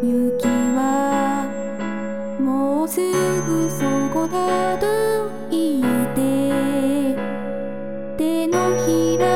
雪はもうすぐそこだと言って手のひら